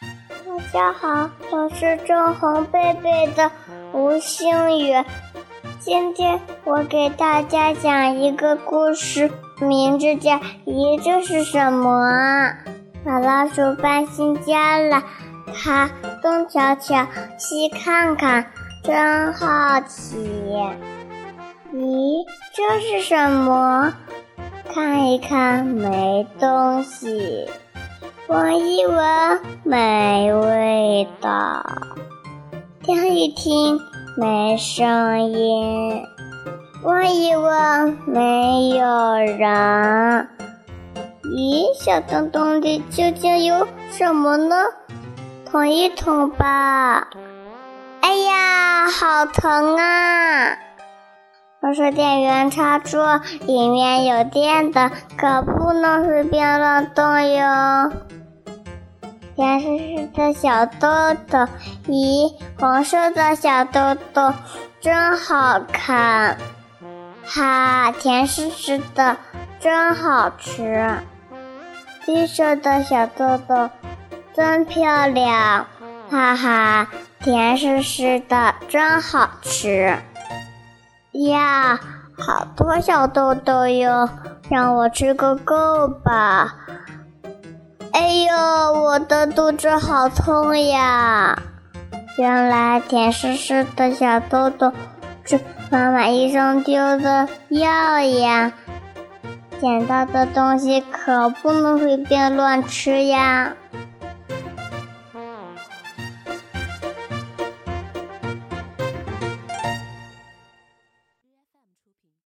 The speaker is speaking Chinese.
大家好，我是正红贝贝的吴星宇。今天我给大家讲一个故事，名字叫《咦，这是什么？》小老鼠搬新家了，它东瞧瞧，西看看，真好奇。咦，这是什么？看一看，没东西。闻一闻，没味道；听一听，没声音；问一问，没有人。咦，小洞洞里究竟有什么呢？捅一捅吧。哎呀，好疼啊！我是电源插座，里面有电的，可不能随便乱动哟。甜丝丝的小豆豆，咦，红色的小豆豆真好看，哈，甜丝丝的，真好吃。绿色的小豆豆真漂亮，哈哈，甜丝丝的，真好吃。呀，好多小豆豆哟，让我吃个够吧。我的肚子好痛呀！原来甜丝丝的小豆豆是妈妈医生丢的药呀。捡到的东西可不能随便乱吃呀。